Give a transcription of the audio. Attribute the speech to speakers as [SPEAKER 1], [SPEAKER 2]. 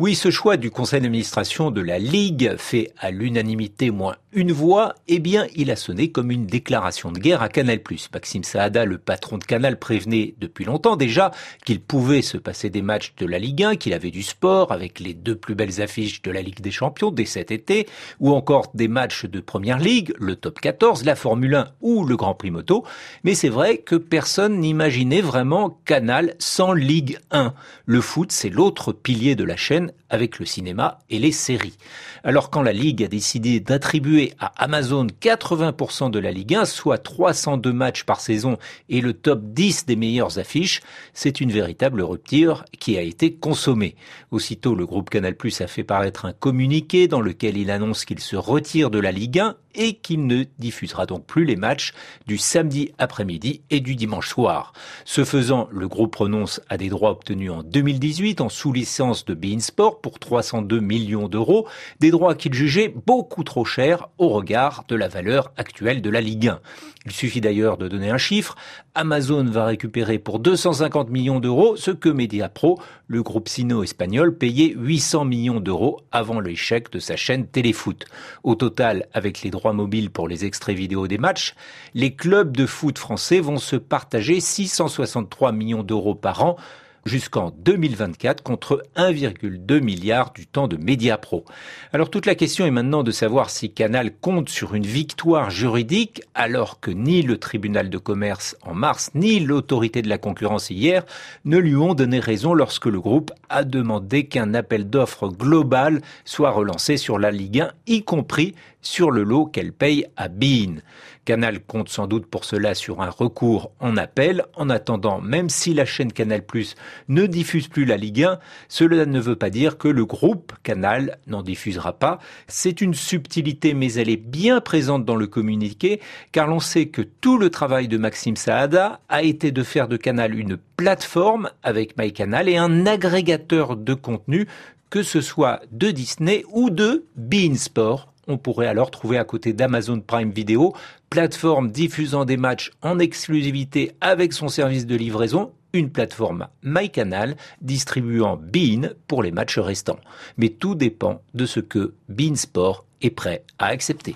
[SPEAKER 1] Oui, ce choix du conseil d'administration de la Ligue, fait à l'unanimité moins une voix, eh bien, il a sonné comme une déclaration de guerre à Canal+. Maxime Saada, le patron de Canal, prévenait depuis longtemps déjà qu'il pouvait se passer des matchs de la Ligue 1, qu'il avait du sport avec les deux plus belles affiches de la Ligue des Champions dès cet été, ou encore des matchs de Première Ligue, le Top 14, la Formule 1 ou le Grand Prix Moto. Mais c'est vrai que personne n'imaginait vraiment Canal sans Ligue 1. Le foot, c'est l'autre pilier de la chaîne avec le cinéma et les séries. Alors quand la Ligue a décidé d'attribuer à Amazon 80% de la Ligue 1, soit 302 matchs par saison et le top 10 des meilleures affiches, c'est une véritable rupture qui a été consommée. Aussitôt, le groupe Canal+ a fait paraître un communiqué dans lequel il annonce qu'il se retire de la Ligue 1 et qu'il ne diffusera donc plus les matchs du samedi après-midi et du dimanche soir. Ce faisant, le groupe renonce à des droits obtenus en 2018 en sous-licence de Bein Sport pour 302 millions d'euros, des droits qu'il jugeait beaucoup trop chers au regard de la valeur actuelle de la Ligue 1. Il suffit d'ailleurs de donner un chiffre. Amazon va récupérer pour 250 millions d'euros ce que Mediapro, le groupe sino-espagnol, payait 800 millions d'euros avant l'échec de sa chaîne Téléfoot. Au total, avec les droits mobiles pour les extraits vidéo des matchs, les clubs de foot français vont se partager 663 millions d'euros par an, jusqu'en 2024 contre 1,2 milliard du temps de Mediapro. Alors toute la question est maintenant de savoir si Canal compte sur une victoire juridique alors que ni le tribunal de commerce en mars ni l'autorité de la concurrence hier ne lui ont donné raison lorsque le groupe a demandé qu'un appel d'offres global soit relancé sur la Ligue 1, y compris sur le lot qu'elle paye à Bein. Canal compte sans doute pour cela sur un recours en appel. En attendant, même si la chaîne Canal Plus ne diffuse plus la Ligue 1, cela ne veut pas dire que le groupe Canal n'en diffusera pas. C'est une subtilité, mais elle est bien présente dans le communiqué, car l'on sait que tout le travail de Maxime Saada a été de faire de Canal une plateforme avec MyCanal et un agrégateur de contenu que ce soit de Disney ou de Beansport on pourrait alors trouver à côté d'Amazon Prime Video, plateforme diffusant des matchs en exclusivité avec son service de livraison, une plateforme MyCanal distribuant Bein pour les matchs restants. Mais tout dépend de ce que Bein Sport est prêt à accepter.